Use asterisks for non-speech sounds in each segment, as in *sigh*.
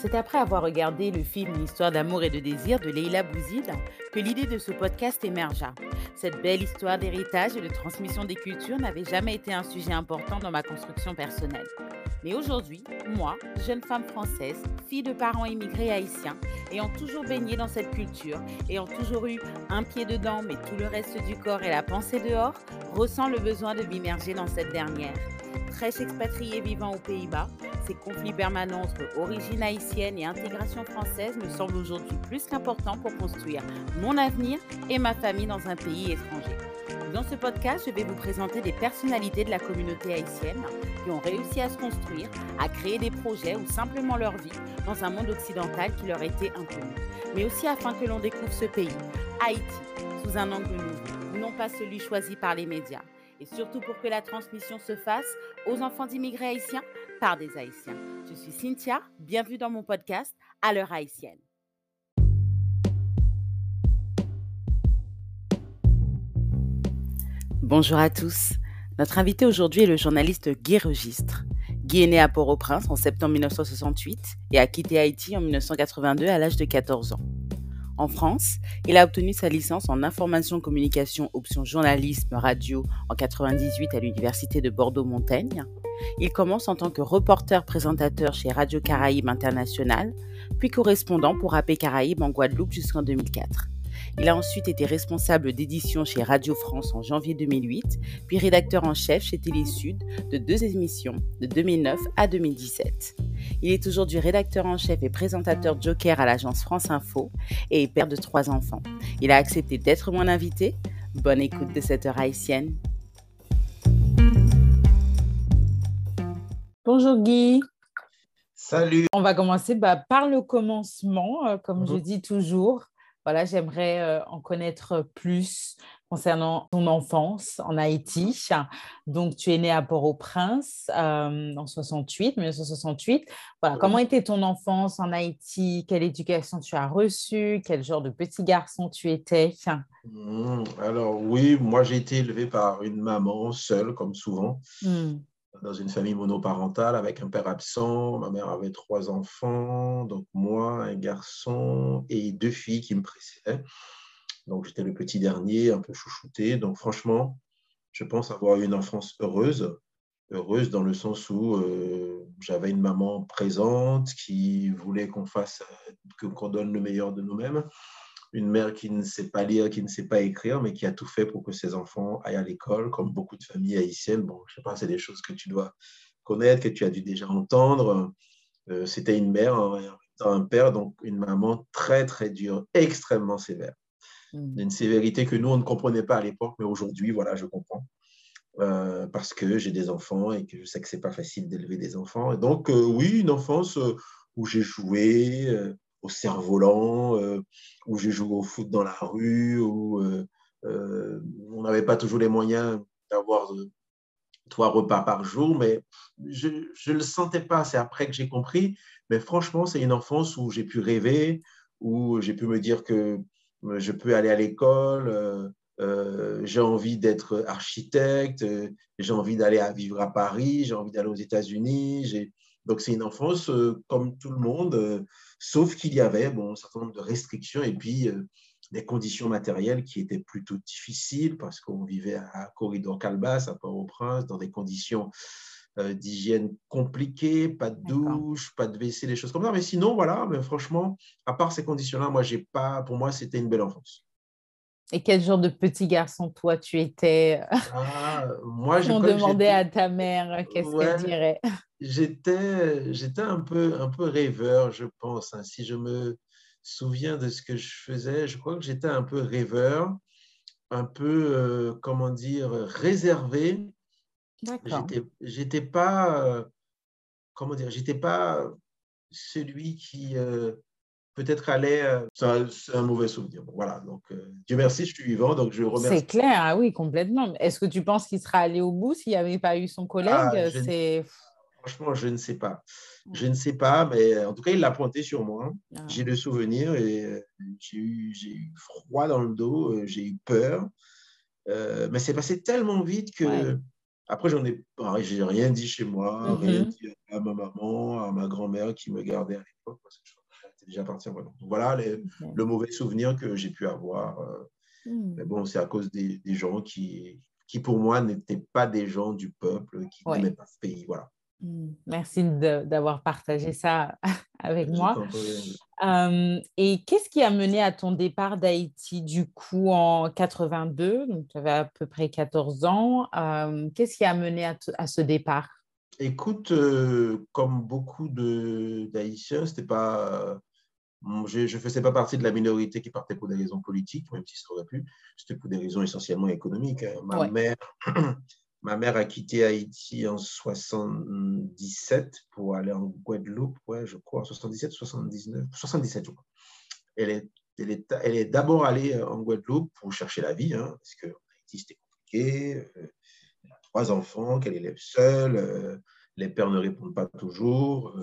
C'est après avoir regardé le film Une histoire d'amour et de désir de Leila Bouzid que l'idée de ce podcast émergea. Cette belle histoire d'héritage et de transmission des cultures n'avait jamais été un sujet important dans ma construction personnelle. Mais aujourd'hui, moi, jeune femme française, fille de parents immigrés haïtiens, ayant toujours baigné dans cette culture, ayant toujours eu un pied dedans mais tout le reste du corps et la pensée dehors, ressens le besoin de m'immerger dans cette dernière. Fraîche expatriée vivant aux Pays-Bas, ces conflits permanents entre origine haïtienne et intégration française me semblent aujourd'hui plus qu'importants pour construire mon avenir et ma famille dans un pays étranger. Dans ce podcast, je vais vous présenter des personnalités de la communauté haïtienne qui ont réussi à se construire, à créer des projets ou simplement leur vie dans un monde occidental qui leur était inconnu. Mais aussi afin que l'on découvre ce pays, Haïti, sous un angle nouveau, non pas celui choisi par les médias. Et surtout pour que la transmission se fasse aux enfants d'immigrés haïtiens par des haïtiens. Je suis Cynthia, bienvenue dans mon podcast À l'heure haïtienne. Bonjour à tous. Notre invité aujourd'hui est le journaliste Guy Registre. Guy est né à Port-au-Prince en septembre 1968 et a quitté Haïti en 1982 à l'âge de 14 ans. En France, il a obtenu sa licence en information communication option journalisme radio en 98 à l'université de Bordeaux-Montaigne. Il commence en tant que reporter-présentateur chez Radio Caraïbes International, puis correspondant pour AP Caraïbes en Guadeloupe jusqu'en 2004. Il a ensuite été responsable d'édition chez Radio France en janvier 2008, puis rédacteur en chef chez Télé Sud de deux émissions de 2009 à 2017. Il est aujourd'hui rédacteur en chef et présentateur Joker à l'agence France Info et père de trois enfants. Il a accepté d'être mon invité. Bonne écoute de cette heure haïtienne. Bonjour Guy. Salut. On va commencer bah, par le commencement, euh, comme je dis toujours. Voilà, j'aimerais euh, en connaître plus concernant ton enfance en Haïti. Donc, tu es né à Port-au-Prince euh, en 68, 1968. Voilà, comment était ton enfance en Haïti? Quelle éducation tu as reçue? Quel genre de petit garçon tu étais? Mmh, Alors, oui, moi, j'ai été élevé par une maman seule, comme souvent. Mmh dans une famille monoparentale avec un père absent. Ma mère avait trois enfants, donc moi, un garçon et deux filles qui me précédaient. Donc j'étais le petit dernier, un peu chouchouté. Donc franchement, je pense avoir eu une enfance heureuse. Heureuse dans le sens où euh, j'avais une maman présente qui voulait qu'on fasse, qu'on donne le meilleur de nous-mêmes une mère qui ne sait pas lire, qui ne sait pas écrire, mais qui a tout fait pour que ses enfants aillent à l'école, comme beaucoup de familles haïtiennes. Bon, je ne sais pas, c'est des choses que tu dois connaître, que tu as dû déjà entendre. Euh, c'était une mère, un père, donc une maman très, très dure, extrêmement sévère. Mmh. Une sévérité que nous, on ne comprenait pas à l'époque, mais aujourd'hui, voilà, je comprends. Euh, parce que j'ai des enfants et que je sais que c'est pas facile d'élever des enfants. Et donc, euh, oui, une enfance où j'ai joué, au cerf-volant, euh, où j'ai joué au foot dans la rue, où euh, euh, on n'avait pas toujours les moyens d'avoir trois repas par jour, mais je ne le sentais pas. C'est après que j'ai compris. Mais franchement, c'est une enfance où j'ai pu rêver, où j'ai pu me dire que je peux aller à l'école, j'ai envie d'être architecte, j'ai envie d'aller vivre à Paris, j'ai envie d'aller aux États-Unis. Donc, c'est une enfance comme tout le monde, sauf qu'il y avait bon, un certain nombre de restrictions et puis euh, des conditions matérielles qui étaient plutôt difficiles parce qu'on vivait à Corridor Calbas, à Port-au-Prince, dans des conditions euh, d'hygiène compliquées, pas de douche, pas de WC, des choses comme ça. Mais sinon, voilà, mais franchement, à part ces conditions-là, moi, j'ai pas, pour moi, c'était une belle enfance. Et quel genre de petit garçon, toi, tu étais? Ah, Moi, *laughs* je On demandait à ta mère, qu'est-ce qu'elle dirait? J'étais, j'étais un peu, un peu rêveur, je pense. Hein. Si je me souviens de ce que je faisais, je crois que j'étais un peu rêveur, un peu, euh, comment dire, réservé. D'accord. J'étais, pas, euh, comment dire, j'étais pas celui qui euh, peut-être allait. c'est un mauvais souvenir. voilà, donc Dieu merci, je suis vivant, donc je remercie. C'est clair, ah oui, complètement. Est-ce que tu penses qu'il serait allé au bout s'il n'y avait pas eu son collègue? Ah, c'est... Franchement, je ne sais pas. Je ne sais pas, mais en tout cas, il l'a pointé sur moi. Ah. J'ai le souvenir et euh, j'ai eu, froid dans le dos, euh, j'ai eu peur. Euh, mais c'est passé tellement vite que. Après, j'en ai, j'ai rien dit chez moi, rien mm-hmm. dit à ma maman, à ma grand-mère qui me gardait à l'époque, parce que j'étais déjà parti en. Voilà le mauvais souvenir que j'ai pu avoir. Hmm. Mais bon, c'est à cause des, gens qui, qui, pour moi, n'étaient pas des gens du peuple, qui n'aimaient pas ce pays. Voilà. Hmm. Merci d'avoir partagé ça *laughs* avec moi. et qu'est-ce qui a mené à ton départ d'Haïti du coup en 82 Donc, tu avais à peu près 14 ans. qu'est-ce qui a mené à, ce départ? Écoute, comme beaucoup d'Haïtiens, c'était pas. Je ne faisais pas partie de la minorité qui partait pour des raisons politiques, même si ça aurait pu. C'était pour des raisons essentiellement économiques. Hein. Ma mère *clears throat* Ma mère a quitté Haïti en 77 pour aller en Guadeloupe, ouais, je crois, en 77, 79, 77, je crois. Elle est, elle est, elle est d'abord allée euh, en Guadeloupe pour chercher la vie, hein, parce qu'en Haïti, c'était compliqué. Euh, elle a trois enfants qu'elle élève seule. Euh, les pères ne répondent pas toujours.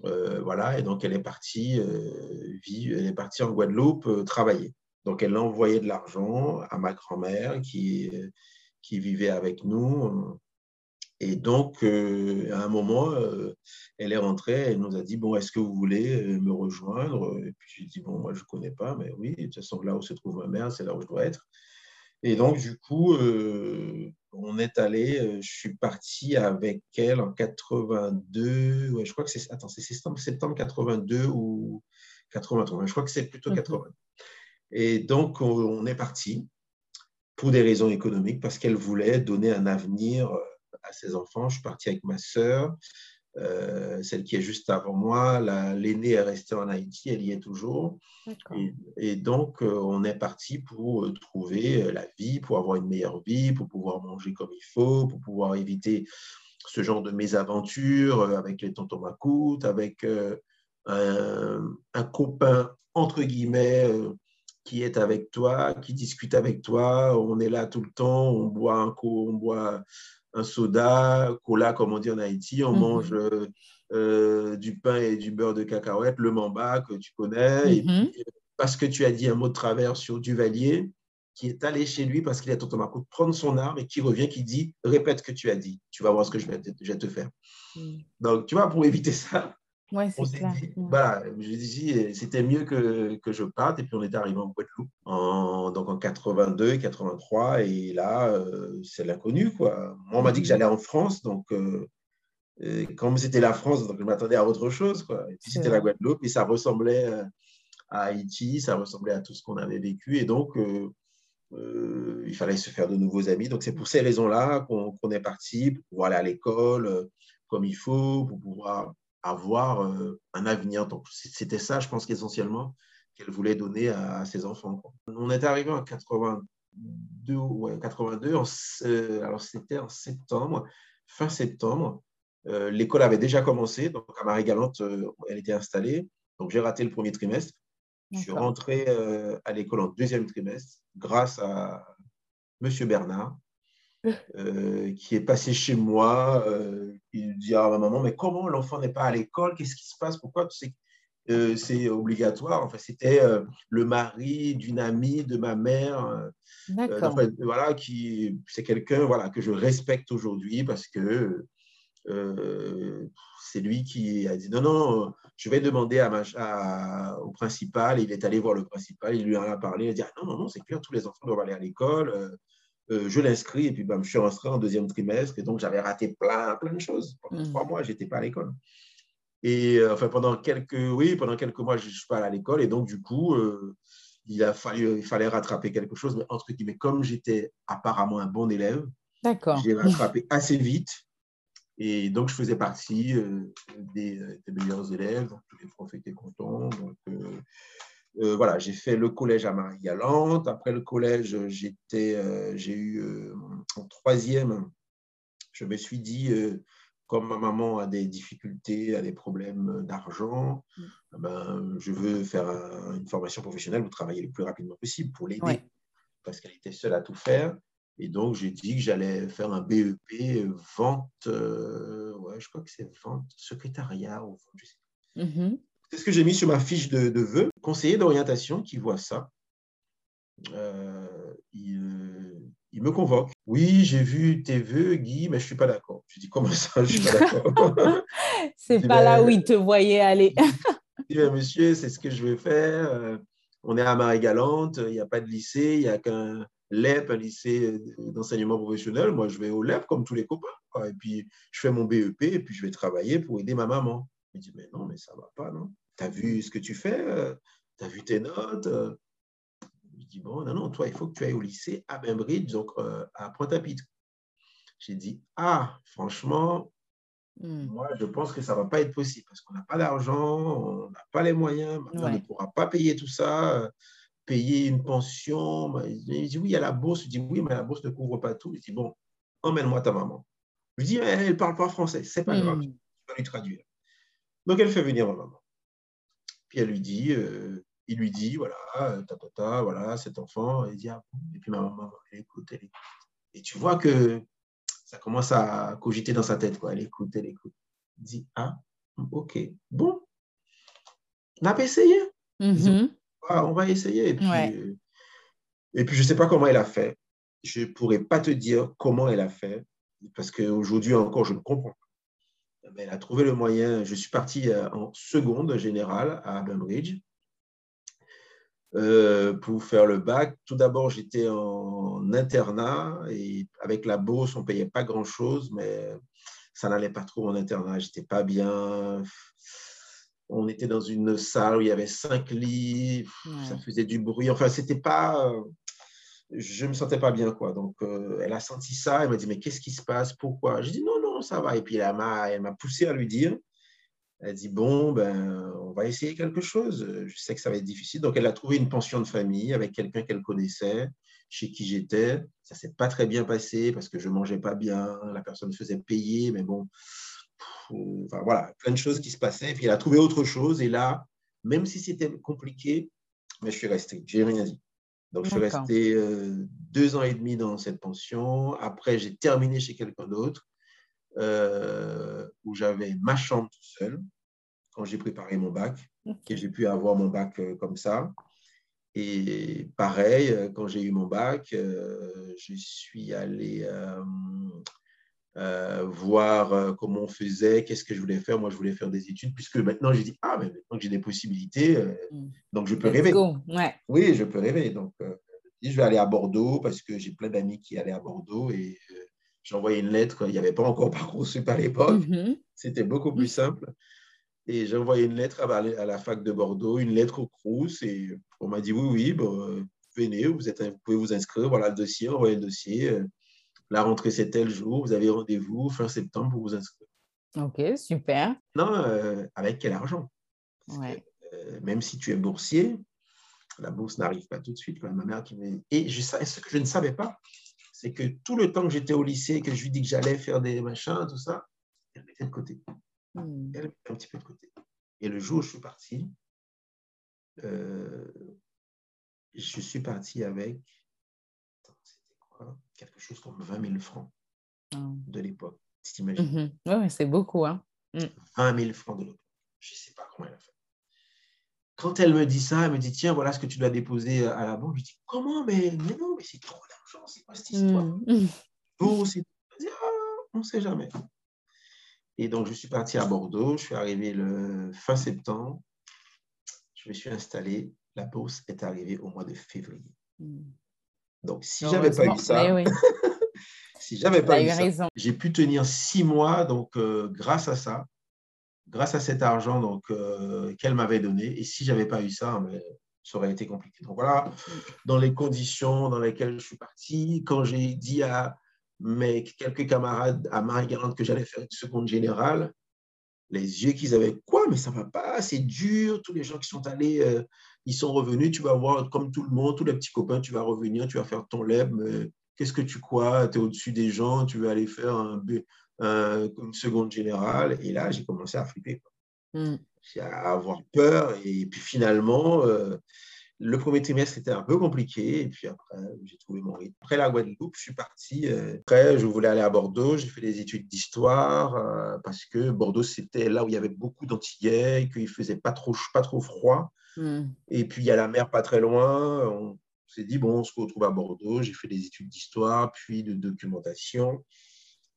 voilà, et donc elle est partie, elle est partie en Guadeloupe travailler. Donc elle a envoyé de l'argent à ma grand-mère qui qui vivait avec nous. Et donc, euh, à un moment, euh, elle est rentrée, elle nous a dit, bon, est-ce que vous voulez euh, me rejoindre? Et puis j'ai dit, bon, moi, je ne connais pas, mais oui, de toute façon, là où se trouve ma mère, c'est là où je dois être. Et donc, du coup, on est allé, je suis parti avec elle en 82, ouais, je crois que c'est, attends, c'est septembre, septembre 82 ou 83, je crois que c'est plutôt 80. Et donc, on est parti pour des raisons économiques, parce qu'elle voulait donner un avenir euh, à ses enfants. Je suis parti avec ma sœur, euh, celle qui est juste avant moi. L'aînée est restée en Haïti, elle y est toujours. Et, donc, euh, on est parti pour trouver la vie, pour avoir une meilleure vie, pour pouvoir manger comme il faut, pour pouvoir éviter ce genre de mésaventures avec les tontons macoutes, avec un, un, copain, entre guillemets, qui est avec toi, qui discute avec toi. On est là tout le temps, on boit un, on boit un soda, cola, comme on dit en Haïti. On mhm. mange euh, du pain et du beurre de cacahuète, le mamba que tu connais. Et mhm. puis, parce que tu as dit un mot de travers sur Duvalier, qui est allé chez lui parce qu'il a tonton Marco prendre son arme et qui revient, qui dit répète ce que tu as dit. Tu vas voir ce que je vais te, je vais te faire. Mhm. Donc, tu vois, pour éviter ça, Ouais, voilà, je dis, c'était mieux que, que, je parte. Et puis, on est arrivé en Guadeloupe, en, donc en 82, 83. Et là, euh, c'est l'inconnu, quoi. Moi, on m'a dit que j'allais en France. Donc, euh, comme c'était la France, donc je m'attendais à autre chose, quoi. Et puis, c'était la Guadeloupe. Et ça ressemblait euh, à Haïti, ça ressemblait à tout ce qu'on avait vécu. Et donc, il fallait se faire de nouveaux amis. Donc, c'est pour ces raisons-là qu'on est parti, pour pouvoir aller à l'école comme il faut, pour pouvoir avoir euh, un avenir. Donc, c'était ça, je pense qu'essentiellement, qu'elle voulait donner à, ses enfants. On est arrivé en 82, ouais, 82 euh, alors c'était en septembre, fin septembre. Euh, l'école avait déjà commencé, donc à Marie-Galante, elle était installée. Donc, j'ai raté le premier trimestre. Je suis rentré à l'école en deuxième trimestre grâce à Monsieur Bernard, euh, qui est passé chez moi, euh, il dit à ma maman, mais comment l'enfant n'est pas à l'école? Qu'est-ce qui se passe? Pourquoi? Tu euh, c'est obligatoire Enfin, c'était le mari d'une amie de ma mère. voilà, qui c'est quelqu'un voilà que je respecte aujourd'hui parce que c'est lui qui a dit non non, je vais demander à, au principal. Il est allé voir le principal, il lui en a parlé. Il a dit ah, non non non, c'est clair, tous les enfants doivent aller à l'école. Euh, je l'inscris et puis bah, je suis inscrit en deuxième trimestre et donc j'avais raté plein, plein de choses. Pendant trois mm. mois, je n'étais pas à l'école. Et euh, enfin, pendant quelques, oui, pendant quelques mois, je ne suis pas à l'école et donc du coup, euh, il, a fallu, il fallait rattraper quelque chose. Mais entre guillemets, comme j'étais apparemment un bon élève, j'ai rattrapé assez vite. Et donc, je faisais partie des, des, meilleurs élèves. Donc, tous les profs étaient contents. Donc, euh, voilà, j'ai fait le collège à Marie-Galante. Après le collège, j'étais, euh, j'ai eu euh, en troisième, je me suis dit, comme ma maman a des difficultés, a des problèmes d'argent, mm. ben, je veux faire une formation professionnelle pour travailler le plus rapidement possible pour l'aider, parce qu'elle était seule à tout faire. Et donc, j'ai dit que j'allais faire un BEP vente, ouais, je crois que c'est vente, secrétariat ou vente, je sais. Mm-hmm. C'est ce que j'ai mis sur ma fiche de, de vœux. Conseiller d'orientation qui voit ça, euh, il, me convoque. Oui, j'ai vu tes vœux, Guy, mais je ne suis pas d'accord. Je dis comment ça, je ne suis pas d'accord? *laughs* C'est pas là où il te voyait aller. *laughs* monsieur, c'est ce que je veux faire. Euh, on est à Marie-Galante, il n'y a pas de lycée, il n'y a qu'un LEP, un lycée d'enseignement professionnel. Moi, je vais au LEP comme tous les copains. Et puis, je fais mon BEP et puis je vais travailler pour aider ma maman. Il dit, mais non, mais ça ne va pas, non? Tu as vu ce que tu fais euh, Tu as vu tes notes Je dis, bon, non, non, toi, il faut que tu ailles au lycée à Bainbridge, donc euh, à Pointe-à-Pitre. J'ai dit, ah, franchement, hmm. moi, je pense que ça ne va pas être possible parce qu'on n'a pas d'argent, on n'a pas les moyens, on ne pourra pas payer tout ça, payer une pension. Il dit, oui, il y a la bourse. Je dis, oui, mais la bourse ne couvre pas tout. Il dit, bon, emmène-moi ta maman. Je lui dis, elle ne parle pas français, c'est pas grave, hmm. je vais lui traduire. Donc, elle fait venir ma maman. Puis elle lui dit, euh, il lui dit, voilà, ta, ta, ta, voilà, cet enfant. Et, dit, ah, et puis ma maman, elle écoute, elle écoute. Et tu vois que ça commence à cogiter dans sa tête, quoi. Elle écoute, elle écoute. Elle dit, ah, ok, bon, on a pas essayé. Mm-hmm. Ah, on va essayer. Et puis, euh, et puis je ne sais pas comment elle a fait. Je ne pourrais pas te dire comment elle a fait, parce qu'aujourd'hui encore, je ne comprends pas elle a trouvé le moyen. Je suis parti euh, en seconde générale à Bainbridge euh, pour faire le bac. Tout d'abord, j'étais en internat et avec la bourse, on ne payait pas grand-chose, mais ça n'allait pas trop en internat. J'étais pas bien. On était dans une salle où il y avait cinq lits, ça faisait du bruit. Enfin, c'était pas. Je me sentais pas bien, quoi. Donc, euh, elle a senti ça. Elle m'a dit, mais qu'est-ce qui se passe? Pourquoi? J'ai dit, non, ça va. Et puis, elle m'a poussé à lui dire, elle dit, bon, ben, on va essayer quelque chose. Je sais que ça va être difficile. Donc, elle a trouvé une pension de famille avec quelqu'un qu'elle connaissait, chez qui j'étais. Ça s'est pas très bien passé parce que je mangeais pas bien. La personne faisait payer, mais bon, enfin, voilà, plein de choses qui se passaient. Et puis, elle a trouvé autre chose. Et là, même si c'était compliqué, mais je suis resté. J'ai rien dit. Donc, je suis resté euh, deux ans et demi dans cette pension. Après, j'ai terminé chez quelqu'un d'autre. Euh, où j'avais ma chambre tout seul quand j'ai préparé mon bac, et j'ai pu avoir mon bac euh, comme ça. Et pareil, euh, quand j'ai eu mon bac, je suis allé voir comment on faisait, qu'est-ce que je voulais faire. Moi, je voulais faire des études, puisque maintenant, j'ai dit, ah, mais maintenant que j'ai des possibilités, mm. donc je peux rêver. Oui, je peux rêver. Donc, je vais aller à Bordeaux, parce que j'ai plein d'amis qui allaient à Bordeaux, et j'ai envoyé une lettre, il n'y avait pas encore *laughs* Parcoursup à l'époque, mm-hmm. c'était beaucoup plus simple. Et j'ai envoyé une lettre à, la fac de Bordeaux, une lettre au Crous, et on m'a dit oui, oui, venez, vous, êtes, vous pouvez vous inscrire, voilà le dossier, envoyez le dossier. Euh, la rentrée, c'est tel jour, vous avez rendez-vous fin septembre pour vous inscrire. Ok, super. Non, euh, avec quel argent? Ouais. Euh, même si tu es boursier, la bourse n'arrive pas tout de suite. ma mère qui me... Et je, ce que je ne savais pas, c'est que tout le temps que j'étais au lycée, que je lui dis que j'allais faire des machins, tout ça, elle mettait de côté. Hmm. Elle mettait un petit peu de côté. Et le jour où je suis parti, euh, je suis parti avec, c'était quoi Quelque chose comme 20 000 francs ah. de l'époque. Tu t'imagines? Mhm. Oui, c'est beaucoup. Hein? 20 hmm. 000 francs de l'époque. Je ne sais pas comment elle a fait. Quand elle me dit ça, elle me dit Tiens, voilà ce que tu dois déposer à la banque. Je dis Comment mais, mais non, mais c'est trop *laughs* c'est quoi cette histoire mmh. on ne sait jamais. Et donc, je suis parti à Bordeaux, je suis arrivé le fin septembre, je me suis installé, la bourse est arrivée au mois de février. Hmm. Donc, si j'avais pas eu ça, *laughs* si j'avais pas eu, ça, j'ai pu tenir six mois, donc euh, grâce à ça, grâce à cet argent donc euh, qu'elle m'avait donné. Et si j'avais pas eu ça, mais ça aurait été compliqué. Donc voilà, dans les conditions dans lesquelles je suis parti, quand j'ai dit à mes quelques camarades à Marie-Galante que j'allais faire une seconde générale, les yeux qu'ils avaient, quoi, mais ça va pas, c'est dur, tous les gens qui sont allés, euh, ils sont revenus, tu vas voir comme tout le monde, tous les petits copains, tu vas revenir, tu vas faire ton leb, qu'est-ce que tu crois, tu es au-dessus des gens, tu veux aller faire un, une seconde générale, et là, j'ai commencé à flipper. Mm à avoir peur. Et puis finalement, euh, le premier trimestre était un peu compliqué. Et puis après, j'ai trouvé mon rythme. Après la Guadeloupe, je suis parti. Euh, après, je voulais aller à Bordeaux. J'ai fait des études d'histoire euh, parce que Bordeaux, c'était là où il y avait beaucoup d'Antillais, qu'il faisait pas trop, pas trop froid. Hmm. Et puis, il y a la mer pas très loin. On s'est dit, bon, on se retrouve à Bordeaux. J'ai fait des études d'histoire, puis de documentation.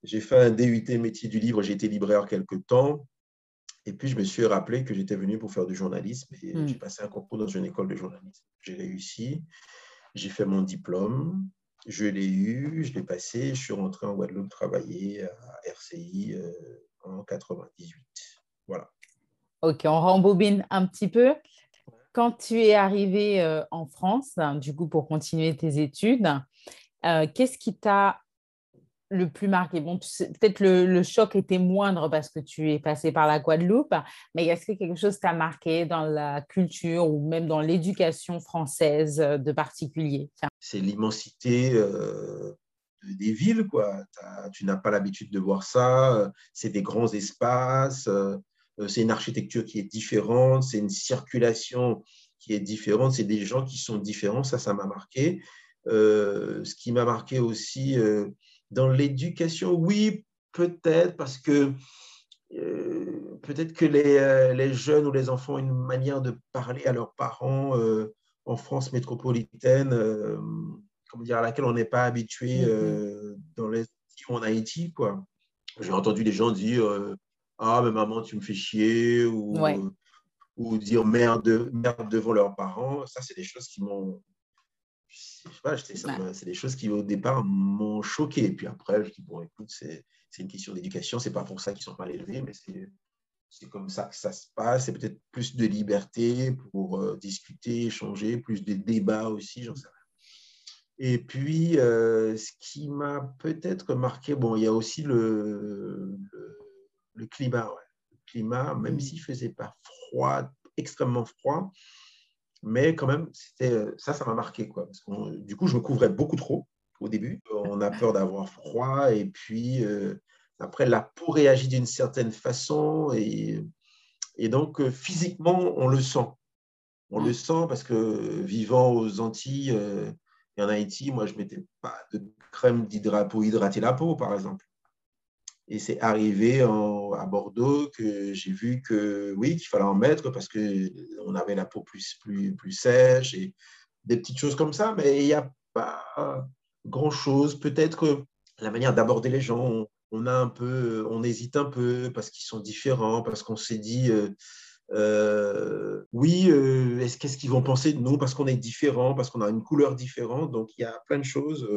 J'ai fait un DUT métier du livre. J'ai été libraire quelques temps. Et puis, je me suis rappelé que j'étais venu pour faire du journalisme et hmm. j'ai passé un concours dans une école de journalisme. J'ai réussi, j'ai fait mon diplôme, je l'ai eu, je l'ai passé, je suis rentré en Guadeloupe travailler à RCI euh, en 98. Voilà. Ok, on rembobine un petit peu. Quand tu es arrivé euh, en France, du coup, pour continuer tes études, euh, qu'est-ce qui t'a le plus marqué Bon, peut-être le, choc était moindre parce que tu es passé par la Guadeloupe, mais est-ce que quelque chose t'a marqué dans la culture ou même dans l'éducation française euh, de particulier? C'est l'immensité euh, des villes, quoi. Tu n'as pas l'habitude de voir ça. Euh, c'est des grands espaces. c'est une architecture qui est différente. C'est une circulation qui est différente. C'est des gens qui sont différents. Ça, ça m'a marqué. ce qui m'a marqué aussi dans l'éducation, oui, peut-être, parce que euh, peut-être que les, euh, les, jeunes ou les enfants ont une manière de parler à leurs parents euh, en France métropolitaine, comment dire, à laquelle on n'est pas habitué mm-hmm. dans les en Haïti. Quoi. J'ai entendu des gens dire Ah, mais maman, tu me fais chier, ou, ou dire merde, merde devant leurs parents. Ça, c'est des choses qui m'ont c'est des choses qui au départ m'ont choqué. Et puis après, je dis, bon, écoute, c'est une question d'éducation, c'est pas pour ça qu'ils sont mal élevés, mais c'est comme ça que ça se passe. C'est peut-être plus de liberté pour euh, discuter, échanger, plus de débats aussi, j'en sais rien. Et puis, euh, ce qui m'a peut-être marqué, bon, il y a aussi le, le, climat. Le climat, même mmh. s'il faisait pas froid, extrêmement froid, mais quand même, euh, ça, ça m'a marqué. Quoi, du coup, je me couvrais beaucoup trop au début. On a peur d'avoir froid. Et puis, euh, après, la peau réagit d'une certaine façon. Et, donc, euh, physiquement, on le sent. On le sent parce que vivant aux Antilles et en Haïti, moi, je ne mettais pas de crème pour hydrater la peau, par exemple. Et c'est arrivé à Bordeaux que j'ai vu que oui, qu'il fallait en mettre parce qu'on avait la peau plus, plus, sèche et des petites choses comme ça, mais il n'y a pas grand-chose. Peut-être que la manière d'aborder les gens, on, a un peu, on hésite un peu parce qu'ils sont différents, parce qu'on s'est dit, euh, euh, oui, euh, est-ce qu'est-ce qu'ils vont penser de nous? Parce qu'on est différent, parce qu'on a une couleur différente. Donc il y a plein de choses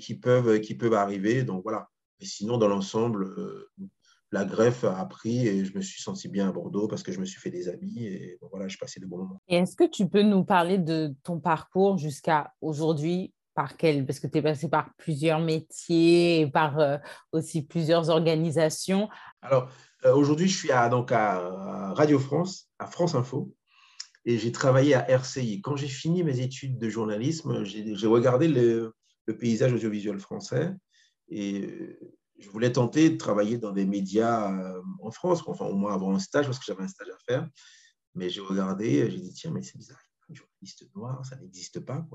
qui peuvent qui peuvent arriver. Donc voilà. Et sinon, dans l'ensemble, euh, la greffe a pris et je me suis senti bien à Bordeaux parce que je me suis fait des amis et voilà, je passais de bons moments. Et est-ce que tu peux nous parler de ton parcours jusqu'à aujourd'hui? Par quel Parce que tu es passé par plusieurs métiers et par euh, aussi plusieurs organisations. Alors, euh, aujourd'hui, je suis à, donc à Radio France, à France Info, et j'ai travaillé à RCI. Quand j'ai fini mes études de journalisme, j'ai regardé le, le, paysage audiovisuel français et euh, je voulais tenter de travailler dans des médias euh, en France, enfin au moins avoir un stage, parce que j'avais un stage à faire. Mais j'ai regardé, j'ai dit, tiens, mais c'est bizarre, un journaliste noir, ça n'existe pas.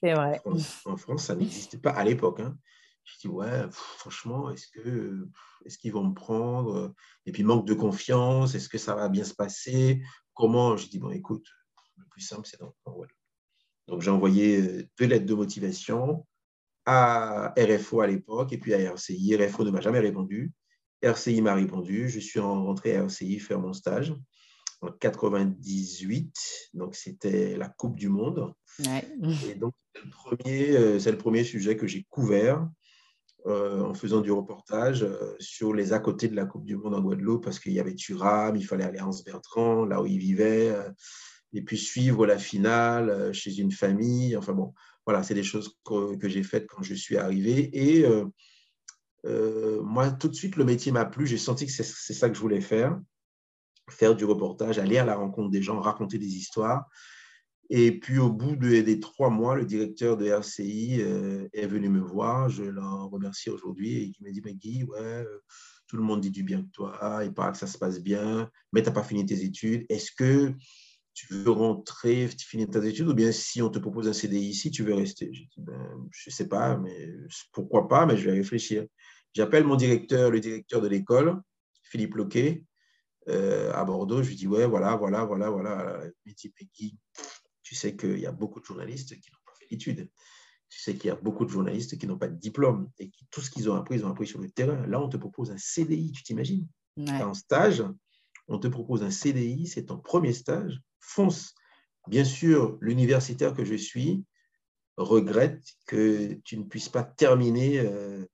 C'est vrai. En France, ça n'existait pas à l'époque. Hein. Je dis, ouais, franchement, est-ce que est-ce qu'ils vont me prendre? Et puis, manque de confiance, est-ce que ça va bien se passer? Comment? Je dis, bon, écoute, le plus simple, c'est d'envoyer. Donc, j'ai envoyé euh, deux lettres de motivation à RFO à l'époque et puis à RCI. RFO ne m'a jamais répondu. RCI m'a répondu. Je suis rentré à RCI faire mon stage en 98. Donc, c'était la Coupe du Monde. *laughs* Et donc, euh, c'est le, premier sujet que j'ai couvert euh, en faisant du reportage euh, sur les à côté de la Coupe du Monde en Guadeloupe parce qu'il y avait Turam, il fallait aller à Anse-Bertrand, là où il vivait, et puis suivre la finale chez une famille. Enfin bon, voilà, c'est des choses que, j'ai faites quand je suis arrivé. Et euh, euh, moi, tout de suite, le métier m'a plu. J'ai senti que c'est ça que je voulais faire. Faire du reportage, aller à la rencontre des gens, raconter des histoires. Et puis, au bout des trois mois, le directeur de RCI euh, est venu me voir. Je l'en remercie aujourd'hui. Et il m'a dit, mais Guy, ouais, tout le monde dit du bien de toi. Il paraît que ça se passe bien, mais tu n'as pas fini tes études. Est-ce que tu veux rentrer, finir tes études, ou bien si on te propose un CDI ici, tu veux rester Je dis, ben, je ne sais pas, mais pourquoi pas, mais je vais réfléchir. J'appelle mon directeur, le directeur de l'école, Philippe Loquet, euh, à Bordeaux. Je lui dis, ouais, voilà, voilà, voilà, voilà. Il dit, Guy, tu sais qu'il y a beaucoup de journalistes qui n'ont pas fait d'études. Tu sais qu'il y a beaucoup de journalistes qui n'ont pas de diplôme et qui tout ce qu'ils ont appris, ils ont appris sur le terrain. Là, on te propose un CDI, tu t'imagines? En stage, on te propose un CDI, c'est ton premier stage, fonce. Bien sûr, l'universitaire que je suis regrette que tu ne puisses pas terminer, euh,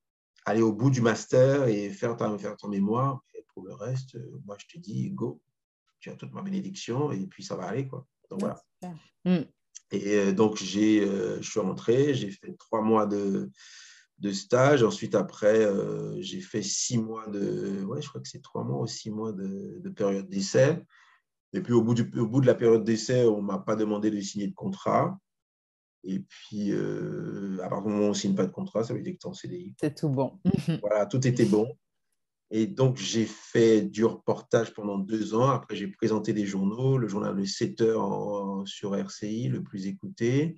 aller au bout du master et faire, faire ton mémoire. Et pour le reste, euh, moi, je te dis, go, tu as toute ma bénédiction et puis ça va aller. Quoi. Donc, voilà. Mm. Et euh, donc, j'ai, je suis rentré, j'ai fait trois mois de, de stage. Ensuite, après, j'ai fait six mois de, ouais, je crois que c'est trois mois ou six mois de, période d'essai. Et puis, au bout, du, au bout de la période d'essai, on ne m'a pas demandé de signer de contrat. Et puis, euh, à partir du moment où on ne signe pas de contrat, ça veut dire que tu es en CDI. C'est tout bon. *laughs* voilà, tout était bon. Et donc, j'ai fait du reportage pendant deux ans. Après, j'ai présenté des journaux, le journal de 7 heures sur RCI, le plus écouté,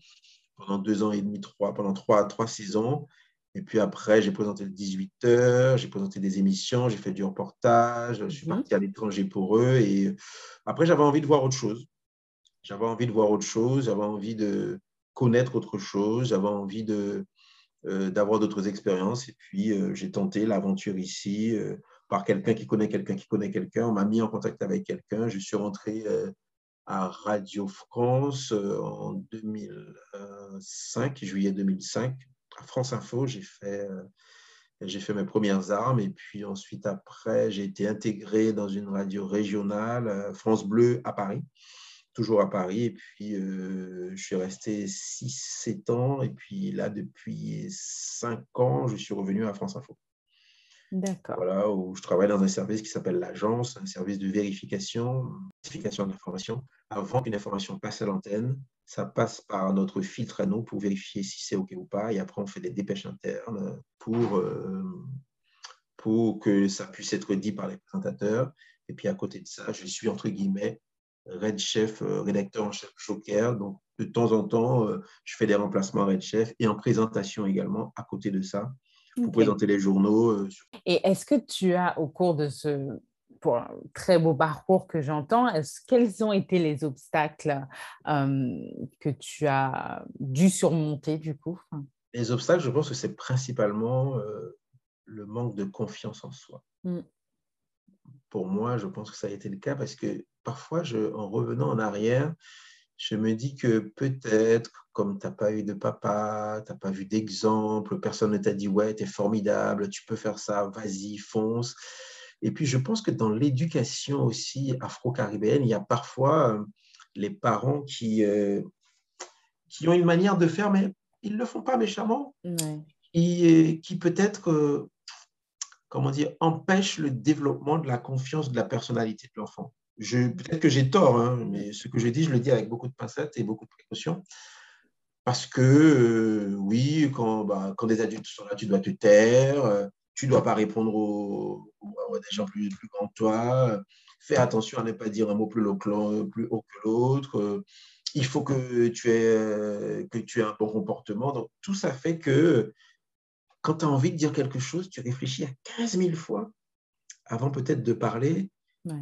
pendant deux ans et demi, trois, pendant trois, trois saisons. Et puis après, j'ai présenté le 18 heures, j'ai présenté des émissions, j'ai fait du reportage, je suis mhm. parti à l'étranger pour eux. Et après, j'avais envie de voir autre chose. J'avais envie de voir autre chose, j'avais envie de connaître autre chose, j'avais envie de, euh, d'avoir d'autres expériences. Et puis, euh, j'ai tenté l'aventure ici euh, par quelqu'un qui connaît quelqu'un qui connaît quelqu'un. On m'a mis en contact avec quelqu'un. Je suis rentré à Radio France en 2005, juillet 2005 à France Info, j'ai fait, euh, j'ai fait mes premières armes. Et puis ensuite, après, j'ai été intégré dans une radio régionale, euh, France Bleu à Paris, toujours à Paris. Et puis, euh, je suis resté 6-7 ans. Et puis là, depuis 5 ans, je suis revenu à France Info. D'accord. Voilà, où je travaille dans un service qui s'appelle l'agence, un service de vérification, vérification d'informations. Avant qu'une information passe à l'antenne, ça passe par notre filtre à nous pour vérifier si c'est OK ou pas. Et après, on fait des dépêches internes pour, euh, pour que ça puisse être dit par les présentateurs. Et puis, à côté de ça, je suis, entre guillemets, Red Chef, euh, rédacteur en chef Joker. Donc, de temps en temps, euh, je fais des remplacements Red Chef et en présentation également, à côté de ça, pour présenter les journaux. Et est-ce que tu as, au cours de ce pour un très beau parcours que j'entends. Quels ont été les obstacles que tu as dû surmonter du coup? Les obstacles, je pense que c'est principalement le manque de confiance en soi. Mmh. Pour moi, je pense que ça a été le cas parce que parfois, je, en revenant en arrière, je me dis que peut-être, comme tu n'as pas eu de papa, tu n'as pas vu d'exemple, personne ne t'a dit ouais, tu es formidable, tu peux faire ça, vas-y, fonce. Et puis, je pense que dans l'éducation aussi afro-caribéenne, il y a parfois euh, les parents qui, euh, qui ont une manière de faire, mais ils ne le font pas méchamment, et, qui peut-être, euh, comment dire, empêchent le développement de la confiance de la personnalité de l'enfant. Peut-être que j'ai tort, hein, mais ce que je dis, je le dis avec beaucoup de pincettes et beaucoup de précautions. Parce que, oui, quand, bah, quand des adultes sont là, tu dois te taire tu ne dois pas répondre aux, des gens plus, plus, grands que toi. Fais attention à ne pas dire un mot plus, haut que l'autre. Il faut que tu, aies, que tu aies un bon comportement. Donc, tout ça fait que quand tu as envie de dire quelque chose, tu réfléchis à 15 000 fois avant peut-être de parler.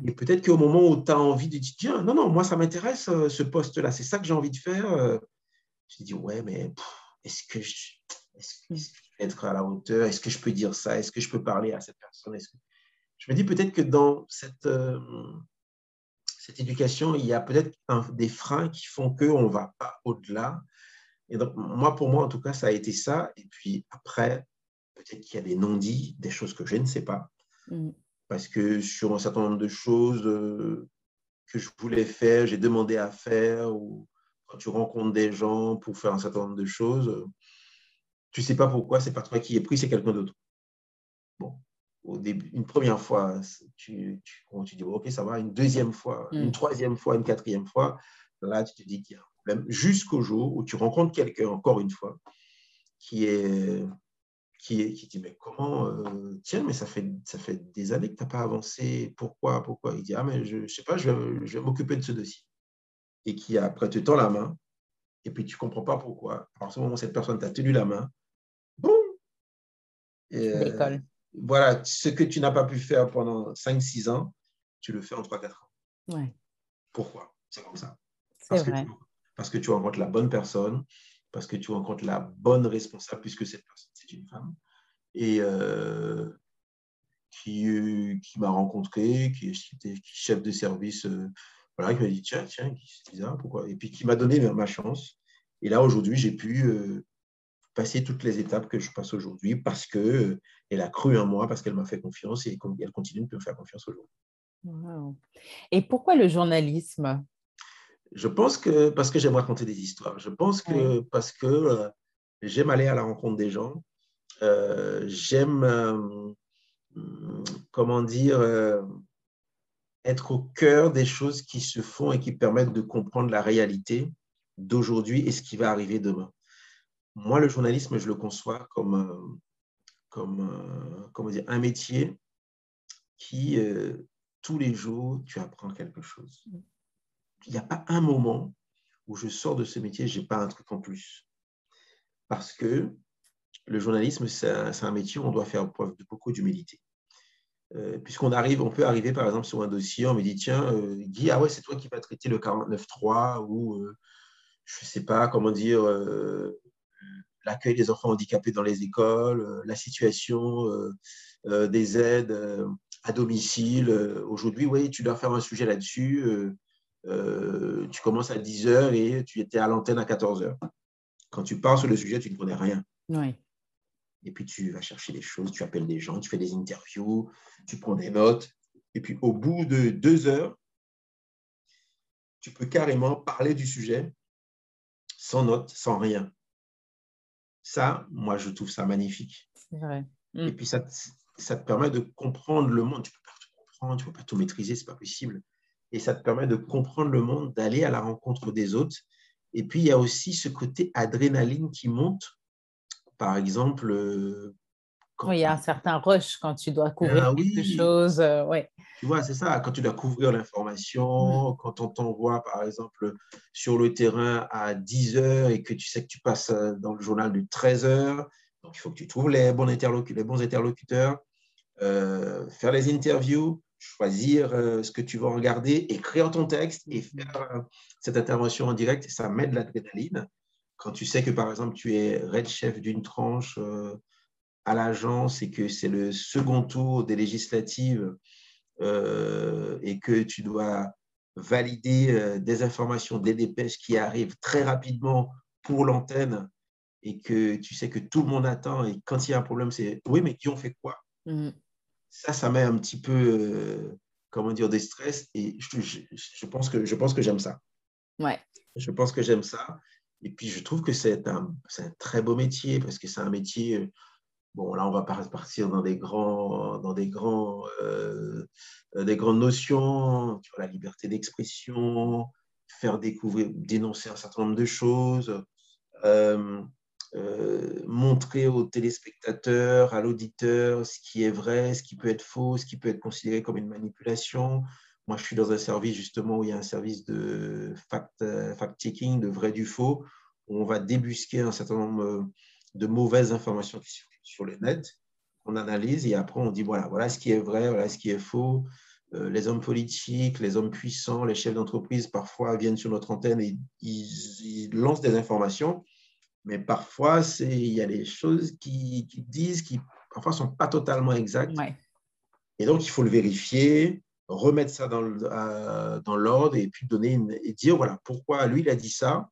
Et peut-être qu'au moment où tu as envie de dire, tiens, non, non, moi, ça m'intéresse euh, ce poste-là, c'est ça que j'ai envie de faire. Euh, tu te dis, ouais, mais est-ce que je est-ce que je peux être à la hauteur Est-ce que je peux dire ça? Est-ce que je peux parler à cette personne? Je me dis peut-être que dans cette, euh, cette éducation, il y a peut-être des freins qui font qu'on ne va pas au-delà. Et donc, moi, pour moi, en tout cas, ça a été ça. Et puis après, peut-être qu'il y a des non-dits, des choses que je ne sais pas. Mm. Parce que sur un certain nombre de choses euh, que je voulais faire, j'ai demandé à faire, ou quand tu rencontres des gens pour faire un certain nombre de choses, tu ne sais pas pourquoi, c'est pas toi qui es pris, c'est quelqu'un d'autre. Bon, au début, une première fois, tu, tu, tu, dis, OK, ça va. Une deuxième fois, une mm. troisième fois, une quatrième fois, là, tu te dis qu'il y a un problème. Jusqu'au jour où tu rencontres quelqu'un, encore une fois, qui est qui, est, qui dit mais comment euh, tiens mais ça fait ça fait des années que tu n'as pas avancé pourquoi pourquoi? Il dit ah mais je ne sais pas je vais, je vais m'occuper de ce dossier et qui après te tend la main et puis tu ne comprends pas pourquoi à ce moment cette personne t'a tenu la main euh, voilà, ce que tu n'as pas pu faire pendant 5-6 ans, tu le fais en 3-4 ans. Pourquoi? C'est comme ça. Parce, Que tu, parce que tu rencontres la bonne personne, parce que tu rencontres la bonne responsable, puisque cette personne, c'est une femme. Et, euh, qui, qui m'a rencontré, qui, était chef de service, voilà, qui m'a dit tiens, tiens, c'est bizarre, pourquoi? Et puis qui m'a donné ma chance. Et là, aujourd'hui, j'ai pu passer toutes les étapes que je passe aujourd'hui parce qu'elle a cru en moi, parce qu'elle m'a fait confiance et elle continue de me faire confiance aujourd'hui. Et pourquoi le journalisme? Je pense que parce que j'aime raconter des histoires. Je pense que parce que j'aime aller à la rencontre des gens. j'aime comment dire, euh, être au cœur des choses qui se font et qui permettent de comprendre la réalité d'aujourd'hui et ce qui va arriver demain. Moi, le journalisme, je le conçois comme, comme comment dire, un métier qui, euh, tous les jours, tu apprends quelque chose. Il n'y a pas un moment où je sors de ce métier, je n'ai pas un truc en plus. Parce que le journalisme, c'est un, métier où on doit faire preuve de beaucoup d'humilité. Euh, puisqu'on arrive, on peut arriver par exemple sur un dossier, on me dit tiens, euh, Guy, ah ouais, c'est toi qui vas traiter le 49.3 ou euh, je ne sais pas comment dire, l'accueil des enfants handicapés dans les écoles, la situation des aides à domicile. Aujourd'hui, oui, tu dois faire un sujet là-dessus. tu commences à 10h et tu étais à l'antenne à 14h. Quand tu pars sur le sujet, tu ne connais rien. Oui. Et puis tu vas chercher des choses, tu appelles des gens, tu fais des interviews, tu prends des notes. Et puis au bout de deux heures, tu peux carrément parler du sujet sans notes, sans rien. Ça, moi, je trouve ça magnifique. C'est vrai. Et mm. puis ça, ça te permet de comprendre le monde. Tu ne peux pas tout comprendre, tu ne peux pas tout maîtriser, ce n'est pas possible. Et ça te permet de comprendre le monde, d'aller à la rencontre des autres. Et puis, il y a aussi ce côté adrénaline qui monte par exemple. Euh, oui, il y a un certain rush quand tu dois couvrir ah quelque chose. Euh, ouais. Tu vois, c'est ça, quand tu dois couvrir l'information, mm. quand on t'envoie, par exemple, sur le terrain à 10 heures et que tu sais que tu passes euh, dans le journal de 13 heures, donc il faut que tu trouves les bons, les bons interlocuteurs, faire les interviews, choisir ce que tu vas regarder, écrire ton texte et mm. faire cette intervention en direct, ça met de l'adrénaline quand tu sais que, par exemple, tu es red chef d'une tranche euh, à l'agence et que c'est le second tour des législatives euh, et que tu dois valider euh, des informations, des dépêches qui arrivent très rapidement pour l'antenne et que tu sais que tout le monde attend et quand il y a un problème, c'est oui, mais qui ont fait quoi? Mm. Ça, ça met un petit peu, comment dire, des stress et je, je, pense que, je pense que j'aime ça. Ouais. Je pense que j'aime ça. Et puis, je trouve que c'est un, un, très beau métier parce que c'est un métier. Euh, bon, là, on va partir dans des, grands, dans des, grands, euh, des grandes notions, tu vois, la liberté d'expression, faire découvrir, dénoncer un certain nombre de choses, euh, montrer aux téléspectateurs, à l'auditeur ce qui est vrai, ce qui peut être faux, ce qui peut être considéré comme une manipulation. Moi, je suis dans un service justement où il y a un service de euh, fact-checking, de vrai du faux, où on va débusquer un certain nombre euh, de mauvaises informations qui sur le net, on analyse et après on dit voilà, voilà ce qui est vrai, voilà ce qui est faux. Euh, les hommes politiques, les hommes puissants, les chefs d'entreprise parfois viennent sur notre antenne et ils, lancent des informations, mais parfois il y a des choses qui, disent qui parfois sont pas totalement exactes. Et donc il faut le vérifier, remettre ça dans, dans l'ordre et puis donner une, et dire voilà pourquoi lui il a dit ça,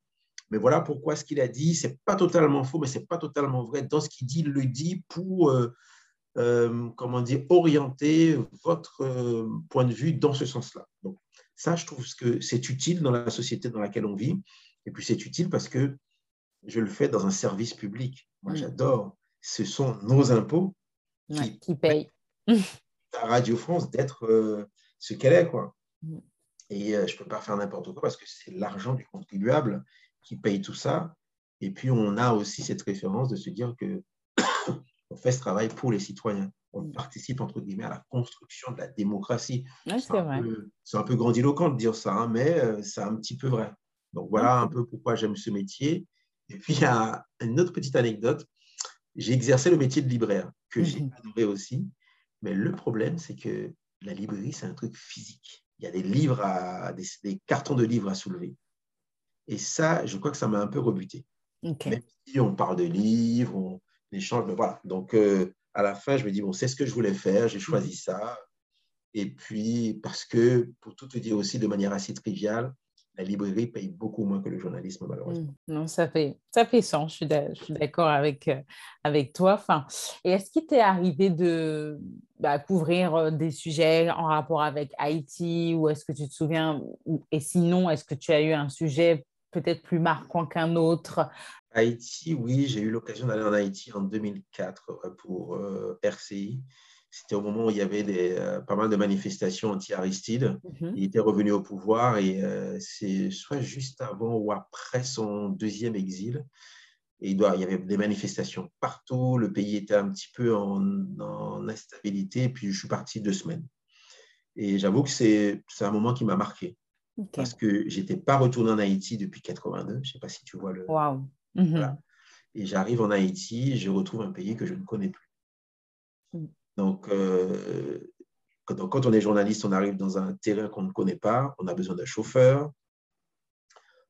mais voilà pourquoi ce qu'il a dit c'est pas totalement faux, mais c'est pas totalement vrai. Dans ce qu'il dit, il le dit pour euh, euh, comment dire orienter votre euh, point de vue dans ce sens-là. Donc ça, je trouve que c'est utile dans la société dans laquelle on vit, et puis c'est utile parce que je le fais dans un service public. Moi, mm. j'adore. Ce sont nos impôts qui, qui payent. à Radio France d'être ce qu'elle est. Quoi. Mm. Et euh, je ne peux pas faire n'importe quoi parce que c'est l'argent du contribuable qui paye tout ça. Et puis, on a aussi cette référence de se dire que *coughs* on fait ce travail pour les citoyens. On mm. participe, entre guillemets, à la construction de la démocratie. c'est un, un, peu grandiloquent de dire ça, hein, mais euh, c'est un petit peu vrai. Donc, voilà un peu pourquoi j'aime ce métier. Et puis, il y a une autre petite anecdote. J'ai exercé le métier de libraire, que j'ai mm-hmm. adoré aussi. Mais le problème, c'est que la librairie, c'est un truc physique. Il y a des livres, à, des, cartons de livres à soulever. Et ça, je crois que ça m'a un peu rebuté. Même si on parle de livres, on échange, mais voilà. Donc, euh, à la fin, je me dis, bon, c'est ce que je voulais faire, j'ai choisi ça. Et puis, parce que, pour tout te dire aussi de manière assez triviale, la librairie paye beaucoup moins que le journalisme, malheureusement. Mmh. Non, ça fait, ça fait sens, je suis d'accord avec, euh, avec toi. Enfin, et est-ce qu'il t'est arrivé de bah, couvrir euh, des sujets en rapport avec Haïti ou est-ce que tu te souviens, et sinon, est-ce que tu as eu un sujet peut-être plus marquant qu'un autre? Haïti, oui, j'ai eu l'occasion d'aller en Haïti en 2004 euh, pour RCI. C'était au moment où il y avait des, euh, pas mal de manifestations anti-Aristide. Mhm. Il était revenu au pouvoir et euh, c'est soit juste avant ou après son deuxième exil. Et il, doit, il y avait des manifestations partout. Le pays était un petit peu en, instabilité. Puis je suis parti deux semaines. Et j'avoue que c'est un moment qui m'a marqué. Parce que je n'étais pas retourné en Haïti depuis 82. Je ne sais pas si tu vois le. Wow. Mhm. Et j'arrive en Haïti, je retrouve un pays que je ne connais plus. Mm. Donc, euh, quand, on est journaliste, on arrive dans un terrain qu'on ne connaît pas, on a besoin d'un chauffeur,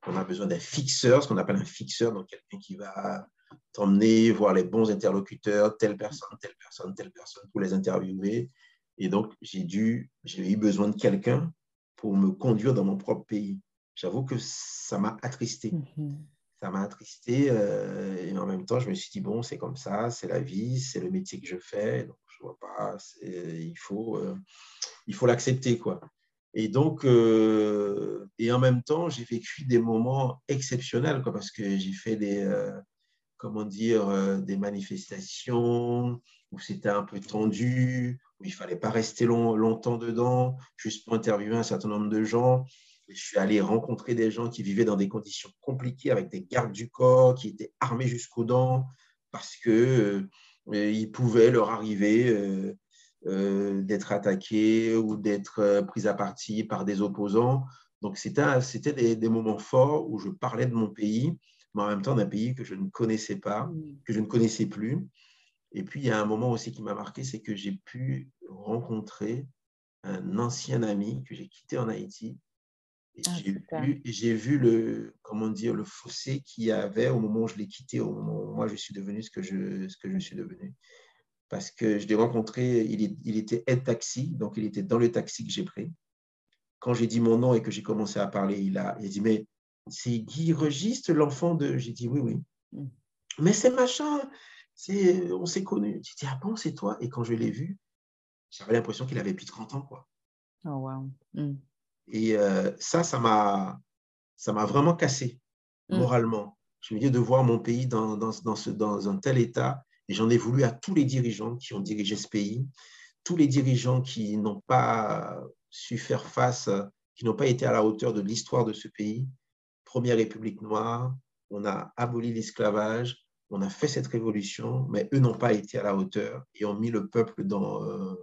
on a besoin d'un fixeur, ce qu'on appelle un fixeur, donc quelqu'un qui va t'emmener voir les bons interlocuteurs, telle personne, telle personne, telle personne, pour les interviewer. Et donc, j'ai dû, j'ai eu besoin de quelqu'un pour me conduire dans mon propre pays. J'avoue que ça m'a attristé. Mm-hmm. Ça m'a attristé. Euh, et en même temps, je me suis dit, bon, c'est comme ça, c'est la vie, c'est le métier que je fais. Donc, je vois pas, il faut euh, il faut l'accepter quoi. Et donc, euh, et en même temps, j'ai vécu des moments exceptionnels quoi, parce que j'ai fait des, euh, comment dire, des manifestations où c'était un peu tendu, où il fallait pas rester long, longtemps dedans, juste pour interviewer un certain nombre de gens. je suis allé rencontrer des gens qui vivaient dans des conditions compliquées avec des gardes du corps, qui étaient armés jusqu'aux dents, parce que il pouvait leur arriver euh, euh, d'être attaqués ou d'être euh, pris à partie par des opposants. Donc, c'était des, des, moments forts où je parlais de mon pays, mais en même temps d'un pays que je ne connaissais pas, mm. que je ne connaissais plus. Et puis, il y a un moment aussi qui m'a marqué, c'est que j'ai pu rencontrer un ancien ami que j'ai quitté en Haïti ah, j'ai vu, le, comment dire, le fossé qu'il y avait au moment où je l'ai quitté, au moment moi je suis devenu ce que je, ce que je suis devenu. Parce que je l'ai rencontré, il, il était aide taxi, donc il était dans le taxi que j'ai pris. Quand j'ai dit mon nom et que j'ai commencé à parler, il a, il a dit Mais c'est Guy Registre, l'enfant de. J'ai dit Oui, oui. Mm. Mais c'est machin, on s'est connus. J'ai dit Ah bon, c'est toi? Et quand je l'ai vu, j'avais l'impression qu'il avait plus de 30 ans. Quoi. Oh, wow. Mm. Et euh, ça, ça m'a, ça m'a vraiment cassé mm. moralement. Je me de voir mon pays dans, un tel état. Et j'en ai voulu à tous les dirigeants qui ont dirigé ce pays, tous les dirigeants qui n'ont pas su faire face, qui n'ont pas été à la hauteur de l'histoire de ce pays. Première République noire, on a aboli l'esclavage, on a fait cette révolution, mais eux n'ont pas été à la hauteur et ont mis le peuple dans, euh,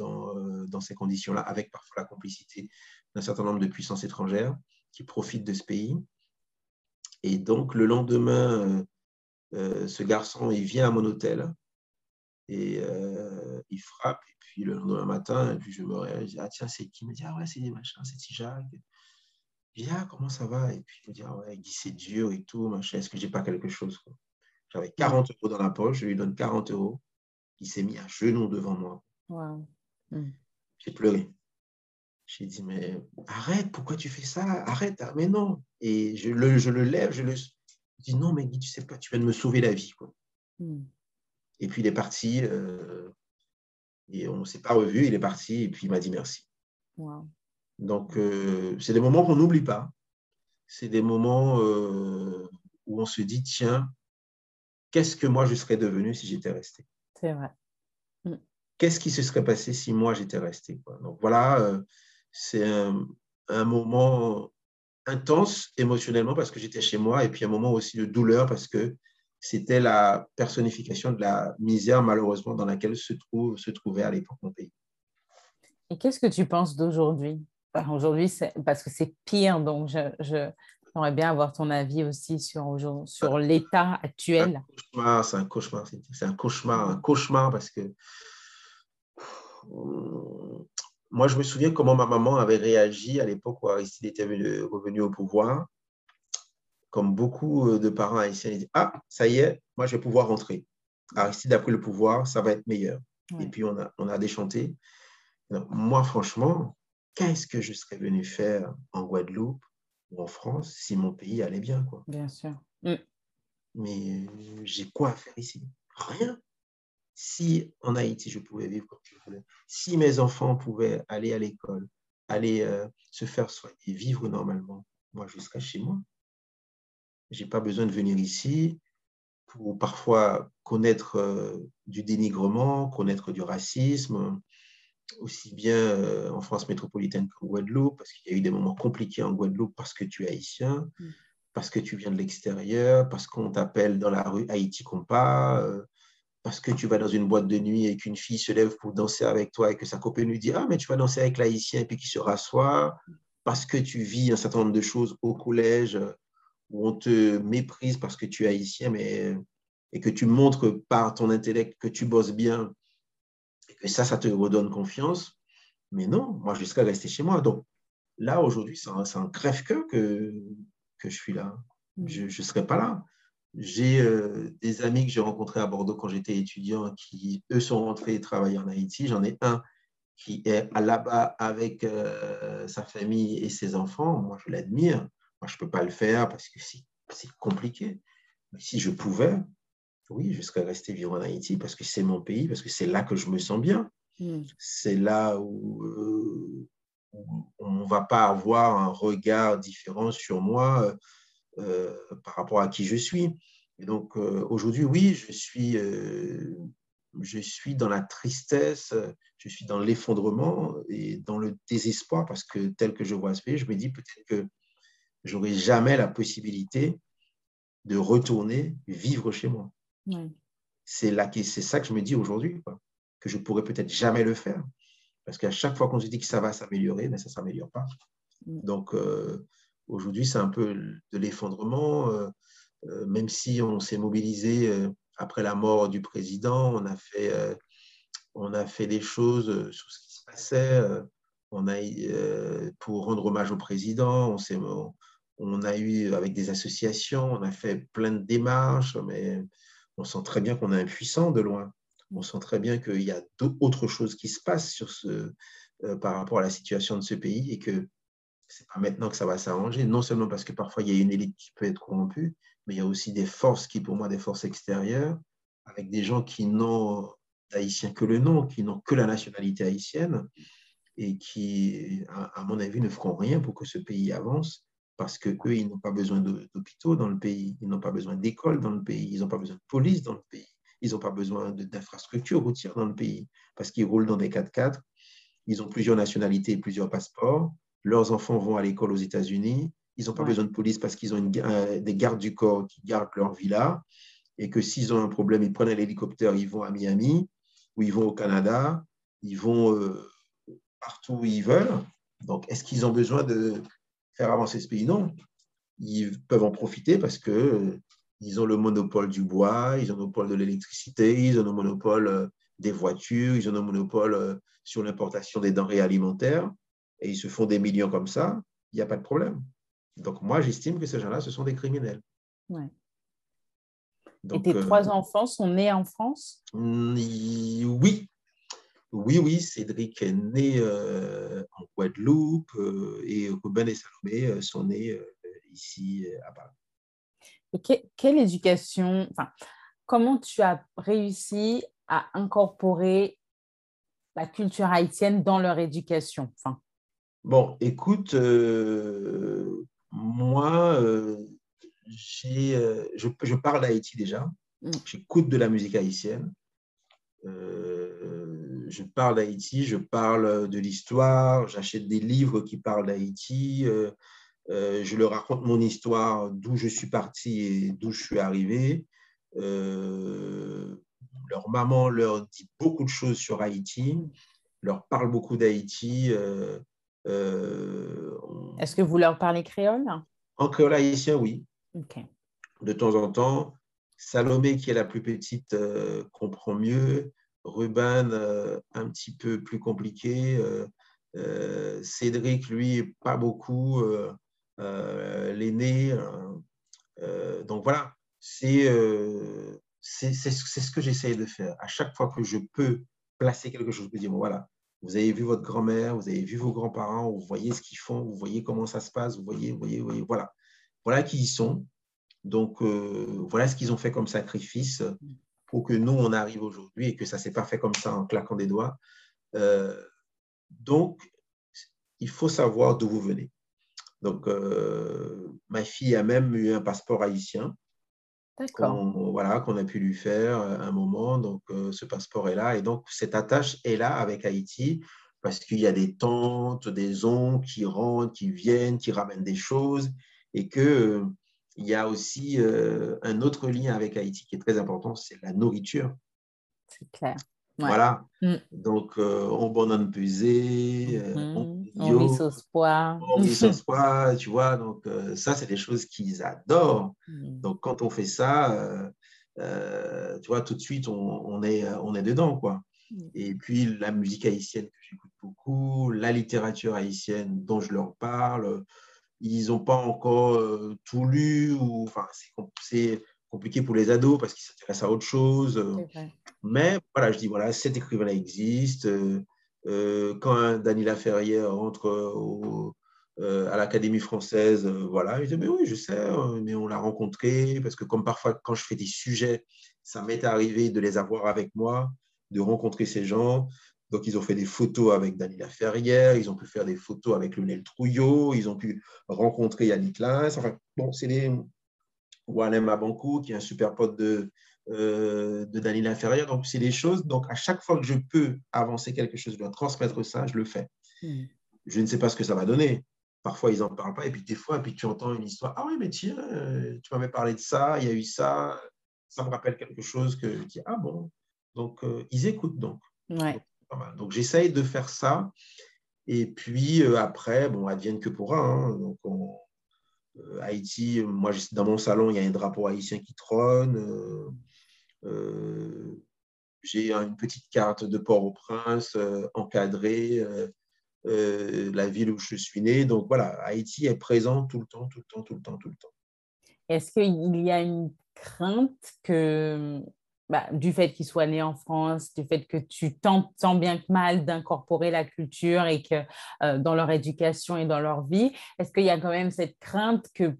euh, dans ces conditions-là, avec parfois la complicité d'un certain nombre de puissances étrangères qui profitent de ce pays. Et donc, le lendemain, euh, euh, ce garçon, il vient à mon hôtel et euh, il frappe. Et puis, le lendemain matin, et puis je me réveille, je dis, ah tiens, c'est qui? Il me dit, ah ouais, c'est des machins, c'est Tijak. Je dis, ah, comment ça va? Et puis, il me dit, ah ouais, il dit, c'est dur et tout, machin, est-ce que j'ai pas quelque chose J'avais 40 euros dans la poche, je lui donne 40 euros. Il s'est mis à genoux devant moi. Hmm. J'ai pleuré. J'ai dit, mais arrête, pourquoi tu fais ça? Arrête, ah, mais non. Et je le, je le lève, je le je dis, non, mais Guy, tu sais pas, tu viens de me sauver la vie. Quoi. Hmm. Et puis il est parti, euh, et on ne s'est pas revu, il est parti, et puis il m'a dit merci. Donc, euh, c'est des moments qu'on n'oublie pas. C'est des moments euh, où on se dit, tiens, qu'est-ce que moi je serais devenu si j'étais resté? C'est vrai. Hmm. Qu'est-ce qui se serait passé si moi j'étais resté quoi? Donc voilà, c'est un, moment intense émotionnellement parce que j'étais chez moi et puis un moment aussi de douleur parce que c'était la personnification de la misère malheureusement dans laquelle se, trouve, se trouvait à l'époque mon pays. Et qu'est-ce que tu penses d'aujourd'hui? Aujourd'hui, parce que c'est pire, donc je, j'aimerais bien avoir ton avis aussi sur, sur l'état actuel. C'est un cauchemar, c'est un cauchemar, un cauchemar parce que moi, je me souviens comment ma maman avait réagi à l'époque où Aristide était revenu au pouvoir. Comme beaucoup euh, de parents haïtiens, ils disent Ah, ça y est, moi, je vais pouvoir rentrer. Aristide a pris le pouvoir, ça va être meilleur. Et puis, on a, on a déchanté. moi, franchement, qu'est-ce que je serais venu faire en Guadeloupe ou en France si mon pays allait bien quoi? Bien sûr. Mm. Mais j'ai quoi à faire ici? Rien. Si en Haïti, je pouvais vivre comme je voulais, si mes enfants pouvaient aller à l'école, aller euh, se faire soigner, vivre normalement, moi, je serais chez moi. Je n'ai pas besoin de venir ici pour parfois connaître euh, du dénigrement, connaître du racisme, aussi bien euh, en France métropolitaine qu'en Guadeloupe, parce qu'il y a eu des moments compliqués en Guadeloupe parce que tu es haïtien, mm. parce que tu viens de l'extérieur, parce qu'on t'appelle dans la rue Haïti Compas, euh, parce que tu vas dans une boîte de nuit et qu'une fille se lève pour danser avec toi et que sa copine lui dit Ah, mais tu vas danser avec l'haïtien et puis qu'il se rassoit, parce que tu vis un certain nombre de choses au collège où on te méprise parce que tu es haïtien, mais, et que tu montres par ton intellect que tu bosses bien et ça, ça te redonne confiance. Mais non, moi, je serais resté chez moi. Donc là, aujourd'hui, c'est un, crève-cœur que, que je suis là. Mm. Je ne serais pas là. J'ai euh, des amis que j'ai rencontrés à Bordeaux quand j'étais étudiant qui, eux, sont rentrés travailler en Haïti. J'en ai un qui est là-bas avec euh, sa famille et ses enfants. Moi, je l'admire. Moi, je ne peux pas le faire parce que c'est compliqué. Mais si je pouvais, oui, je serais resté vivre en Haïti parce que c'est mon pays, parce que c'est là que je me sens bien. Hmm. C'est là où, euh, on ne va pas avoir un regard différent sur moi euh, par rapport à qui je suis. Et donc euh, aujourd'hui, oui, je suis, je suis dans la tristesse, je suis dans l'effondrement et dans le désespoir parce que tel que je vois ce pays, je me dis peut-être que j'aurai jamais la possibilité de retourner vivre chez moi. C'est là c'est ça que je me dis aujourd'hui, que je pourrais peut-être jamais le faire. Parce qu'à chaque fois qu'on se dit que ça va s'améliorer, mais ça ne s'améliore pas. Mm. Donc euh, aujourd'hui, c'est un peu de l'effondrement. Euh, euh, même si on s'est mobilisé après la mort du président, on a fait, on a fait des choses sur ce qui se passait. on a, pour rendre hommage au président, on, on a eu avec des associations, on a fait plein de démarches, mais on sent très bien qu'on est impuissant de loin. On sent très bien qu'il y a d'autres choses qui se passent euh, par rapport à la situation de ce pays et que c'est pas maintenant que ça va s'arranger. Non seulement parce que parfois il y a une élite qui peut être corrompue, mais il y a aussi des forces qui, pour moi, des forces extérieures, avec des gens qui n'ont d'haïtien que le nom, qui n'ont que la nationalité haïtienne et qui, à mon avis, ne feront rien pour que ce pays avance parce qu'eux, ils n'ont pas besoin d'hôpitaux dans le pays, ils n'ont pas besoin d'écoles dans le pays, ils n'ont pas besoin de police dans le pays, ils n'ont pas besoin d'infrastructures routières dans le pays, parce qu'ils roulent dans des 4x4, ils ont plusieurs nationalités et plusieurs passeports, leurs enfants vont à l'école aux États-Unis, ils n'ont pas besoin de police parce qu'ils ont des gardes du corps qui gardent leur villa, et que s'ils ont un problème, ils prennent l'hélicoptère, ils vont à Miami, ou ils vont au Canada, ils vont euh, partout où ils veulent. Donc, est-ce qu'ils ont besoin de, faire avancer ce pays? Non, ils peuvent en profiter parce que euh, ils ont le monopole du bois, ils ont le monopole de l'électricité, ils ont le monopole euh, des voitures, ils ont le monopole euh, sur l'importation des denrées alimentaires, et ils se font des millions comme ça, il n'y a pas de problème. Donc moi, j'estime que ces gens-là, ce sont des criminels. Ouais. et tes trois enfants sont nés en France? Oui, oui, oui, Cédric est né euh, en Guadeloupe euh, et Ruben et Salomé euh, sont nés ici à Paris. Et quelle éducation, enfin, comment tu as réussi à incorporer la culture haïtienne dans leur éducation? Enfin... Bon, écoute, moi, je, je, parle d'Haïti déjà. Mm. J'écoute de la musique haïtienne je parle d'Haïti, je parle de l'histoire, j'achète des livres qui parlent d'Haïti, euh, euh, je leur raconte mon histoire, d'où je suis parti et d'où je suis arrivé. Euh, leur maman leur dit beaucoup de choses sur Haïti, leur parle beaucoup d'Haïti. Est-ce que vous leur parlez créole? En créole haïtien, oui. De temps en temps. Salomé, qui est la plus petite, comprend mieux. Ruben, euh, un petit peu plus compliqué. Euh, euh, Cédric, lui, pas beaucoup. L'aîné. donc voilà, c'est c'est ce que j'essaye de faire. À chaque fois que je peux placer quelque chose, je peux dire, voilà, vous avez vu votre grand-mère, vous avez vu vos grands-parents, vous voyez ce qu'ils font, vous voyez comment ça se passe, vous voyez, vous voyez, vous voyez, voilà. Voilà qui ils sont. Donc, euh, voilà ce qu'ils ont fait comme sacrifice pour que nous, on arrive aujourd'hui et que ça ne s'est pas fait comme ça en claquant des doigts. Euh, donc, il faut savoir d'où vous venez. Donc, euh, ma fille a même eu un passeport haïtien. Qu'on, voilà, qu'on a pu lui faire un moment. Donc, ce passeport est là. Et donc, cette attache est là avec Haïti parce qu'il y a des tantes, des oncles qui rentrent, qui viennent, qui ramènent des choses et que il y a aussi euh, un autre lien avec Haïti qui est très important, c'est la nourriture. C'est clair. Voilà. Mm. Donc, euh, on banane pesée, euh, mm-hmm. on rit sauce pois. On rit sauce pois, tu vois. Donc, ça, c'est des choses qu'ils adorent. Mm. Donc, quand on fait ça, tu vois, tout de suite, on, on, est, on est dedans, quoi. Mm. Et puis, la musique haïtienne que j'écoute beaucoup, la littérature haïtienne dont je leur parle, ils n'ont pas encore euh, tout lu, ou enfin, c'est compliqué pour les ados parce qu'ils s'intéressent à autre chose. Mais voilà, je dis, voilà, cet écrivain-là existe. Euh, euh, quand Daniela Ferrière entre à l'Académie française, voilà, je dis, mais oui, je sais, mais on l'a rencontré, parce que comme parfois, quand je fais des sujets, ça m'est arrivé de les avoir avec moi, de rencontrer ces gens. Donc, ils ont fait des photos avec Daniela Ferrière, ils ont pu faire des photos avec Lionel Trouillot, ils ont pu rencontrer Yannick Lins. Enfin, bon, c'est des. Walem Abankou, qui est un super pote de, euh, de Daniela Ferrière. Donc, c'est des choses. Donc, à chaque fois que je peux avancer quelque chose, je dois transmettre ça, je le fais. Hmm. Je ne sais pas ce que ça va donner. Parfois, ils n'en parlent pas. Et puis, des fois, puis tu entends une histoire. Ah oui, mais tiens, euh, tu m'avais parlé de ça, il y a eu ça. Ça me rappelle quelque chose que je dis, ah bon? Donc, euh, ils écoutent donc. Ouais. Donc, j'essaye de faire ça. Et puis après, bon, advienne que pourra. Hein. Donc, Haïti, moi, dans mon salon, il y a un drapeau haïtien qui trône. Euh, j'ai une petite carte de Port-au-Prince encadrée, la ville où je suis né. Donc voilà, Haïti est présent tout le temps, tout le temps, tout le temps, tout le temps. Est-ce qu'il y a une crainte que bah, du fait qu'ils soient nés en France, du fait que tu tentes tant bien que mal d'incorporer la culture et que euh, dans leur éducation et dans leur vie, est-ce qu'il y a quand même cette crainte que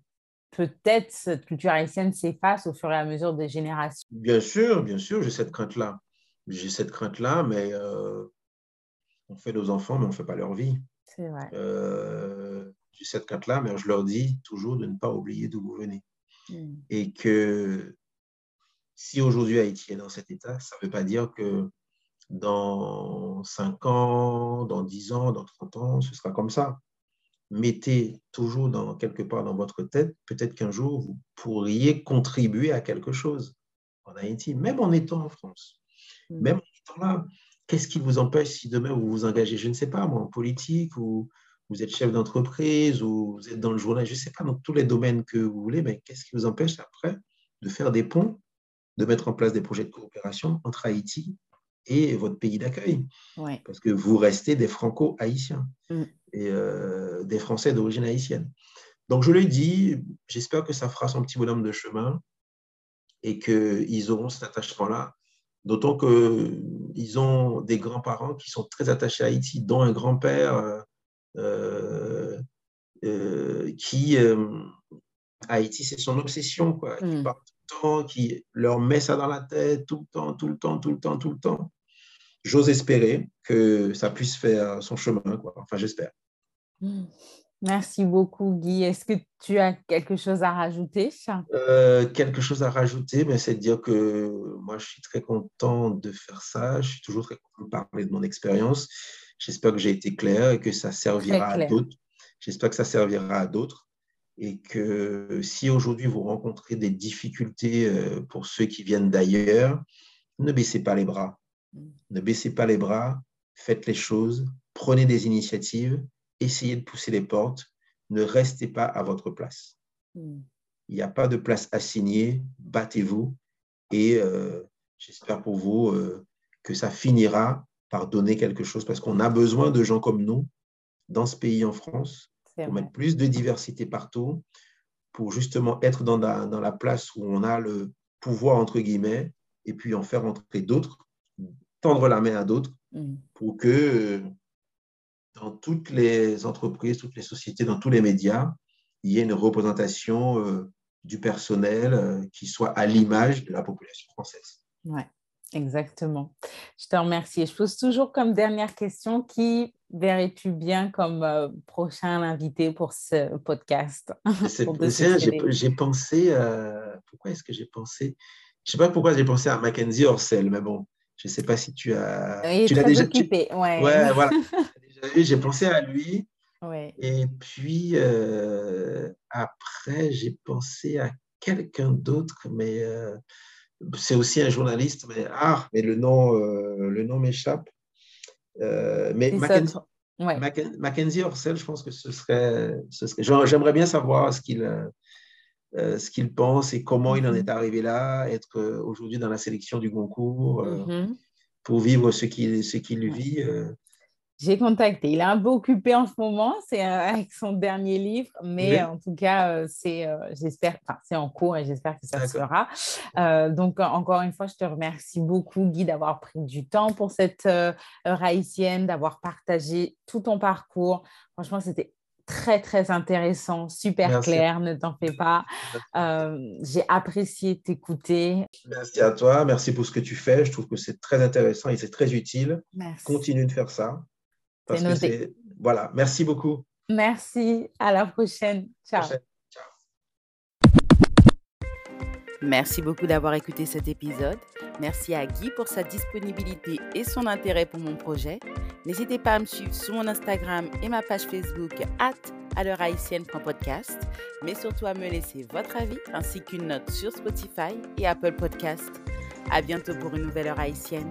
peut-être cette culture haïtienne s'efface au fur et à mesure des générations Bien sûr, bien sûr, j'ai cette crainte-là. J'ai cette crainte-là, mais euh, on fait nos enfants, mais on ne fait pas leur vie. C'est vrai. Euh, j'ai cette crainte-là, mais je leur dis toujours de ne pas oublier d'où vous venez. Hmm. Et que si aujourd'hui Haïti est dans cet état, ça ne veut pas dire que dans 5 ans, dans 10 ans, dans 30 ans, ce sera comme ça. Mettez toujours dans, quelque part dans votre tête, peut-être qu'un jour, vous pourriez contribuer à quelque chose en Haïti, même en étant en France. Mm. Même en étant là, qu'est-ce qui vous empêche si demain vous vous engagez, je ne sais pas, moi, en politique, ou vous êtes chef d'entreprise, ou vous êtes dans le journal, je ne sais pas, dans tous les domaines que vous voulez, mais qu'est-ce qui vous empêche après de faire des ponts de mettre en place des projets de coopération entre Haïti et votre pays d'accueil. Parce que vous restez des franco-haïtiens mm. et euh, des Français d'origine haïtienne. Donc, je le dis, j'espère que ça fera son petit bonhomme de chemin et qu'ils auront cet attachement-là. D'autant qu'ils ont des grands-parents qui sont très attachés à Haïti, dont un grand-père euh, euh, qui, Haïti, c'est son obsession, quoi. Mm qui leur met ça dans la tête tout le temps, tout le temps, tout le temps, tout le temps. J'ose espérer que ça puisse faire son chemin, quoi. Enfin, j'espère. Hmm. Merci beaucoup, Guy. Est-ce que tu as quelque chose à rajouter? Euh, Quelque chose à rajouter, mais c'est de dire que moi, je suis très content de faire ça. Je suis toujours très content de parler de mon expérience. J'espère que j'ai été clair et que ça servira à d'autres. J'espère que ça servira à d'autres et que si aujourd'hui vous rencontrez des difficultés euh, pour ceux qui viennent d'ailleurs, ne baissez pas les bras. Mm. Ne baissez pas les bras, faites les choses, prenez des initiatives, essayez de pousser les portes, ne restez pas à votre place. Mm. Il n'y a pas de place assignée, battez-vous et euh, j'espère pour vous euh, que ça finira par donner quelque chose parce qu'on a besoin de gens comme nous dans ce pays en France pour mettre plus de diversité partout, pour justement être dans la, dans la place où on a le pouvoir, entre guillemets, et puis en faire entrer d'autres, tendre la main à d'autres mmh. pour que dans toutes les entreprises, toutes les sociétés, dans tous les médias, il y ait une représentation euh, du personnel euh, qui soit à l'image de la population française. Oui, exactement. Je te remercie. Je pose toujours comme dernière question, qui verrais-tu bien comme euh, prochain invité pour ce podcast? *laughs* J'ai pensé, pourquoi est-ce que j'ai pensé Je ne sais pas pourquoi j'ai pensé à Mackenzie Orsel, mais bon, je ne sais pas si tu as... tu l'as déjà occupé, ouais. ouais *laughs* voilà. j'ai pensé à lui. Et puis, euh, après, j'ai pensé à quelqu'un d'autre, mais euh, c'est aussi un journaliste, mais, ah, mais le nom, euh, le nom m'échappe. mais Mackenzie, Orsel, je pense que ce serait. Ce serait J'aimerais bien savoir ce qu'il. Ce qu'il pense et comment il en est arrivé là, être aujourd'hui dans la sélection du concours, mm-hmm. pour vivre ce qu'il ce vit. J'ai contacté. Il est un peu occupé en ce moment, c'est euh, *laughs* avec son dernier livre, mais en tout cas, euh, c'est, euh, j'espère, c'est en cours et j'espère que ça se fera. donc, encore une fois, je te remercie beaucoup, Guy, d'avoir pris du temps pour cette heure haïtienne, d'avoir partagé tout ton parcours. Franchement, c'était très, très intéressant, super clair, ne t'en fais pas. j'ai apprécié t'écouter. Merci à toi, merci pour ce que tu fais. Je trouve que c'est très intéressant et c'est très utile. Merci. Continue de faire ça. Voilà, merci beaucoup. Merci, à la prochaine. Ciao. Merci beaucoup d'avoir écouté cet épisode. Merci à Guy pour sa disponibilité et son intérêt pour mon projet. N'hésitez pas à me suivre sur mon Instagram et ma page Facebook at mais surtout à me laisser votre avis ainsi qu'une note sur Spotify et Apple Podcast. À bientôt pour une nouvelle heure haïtienne.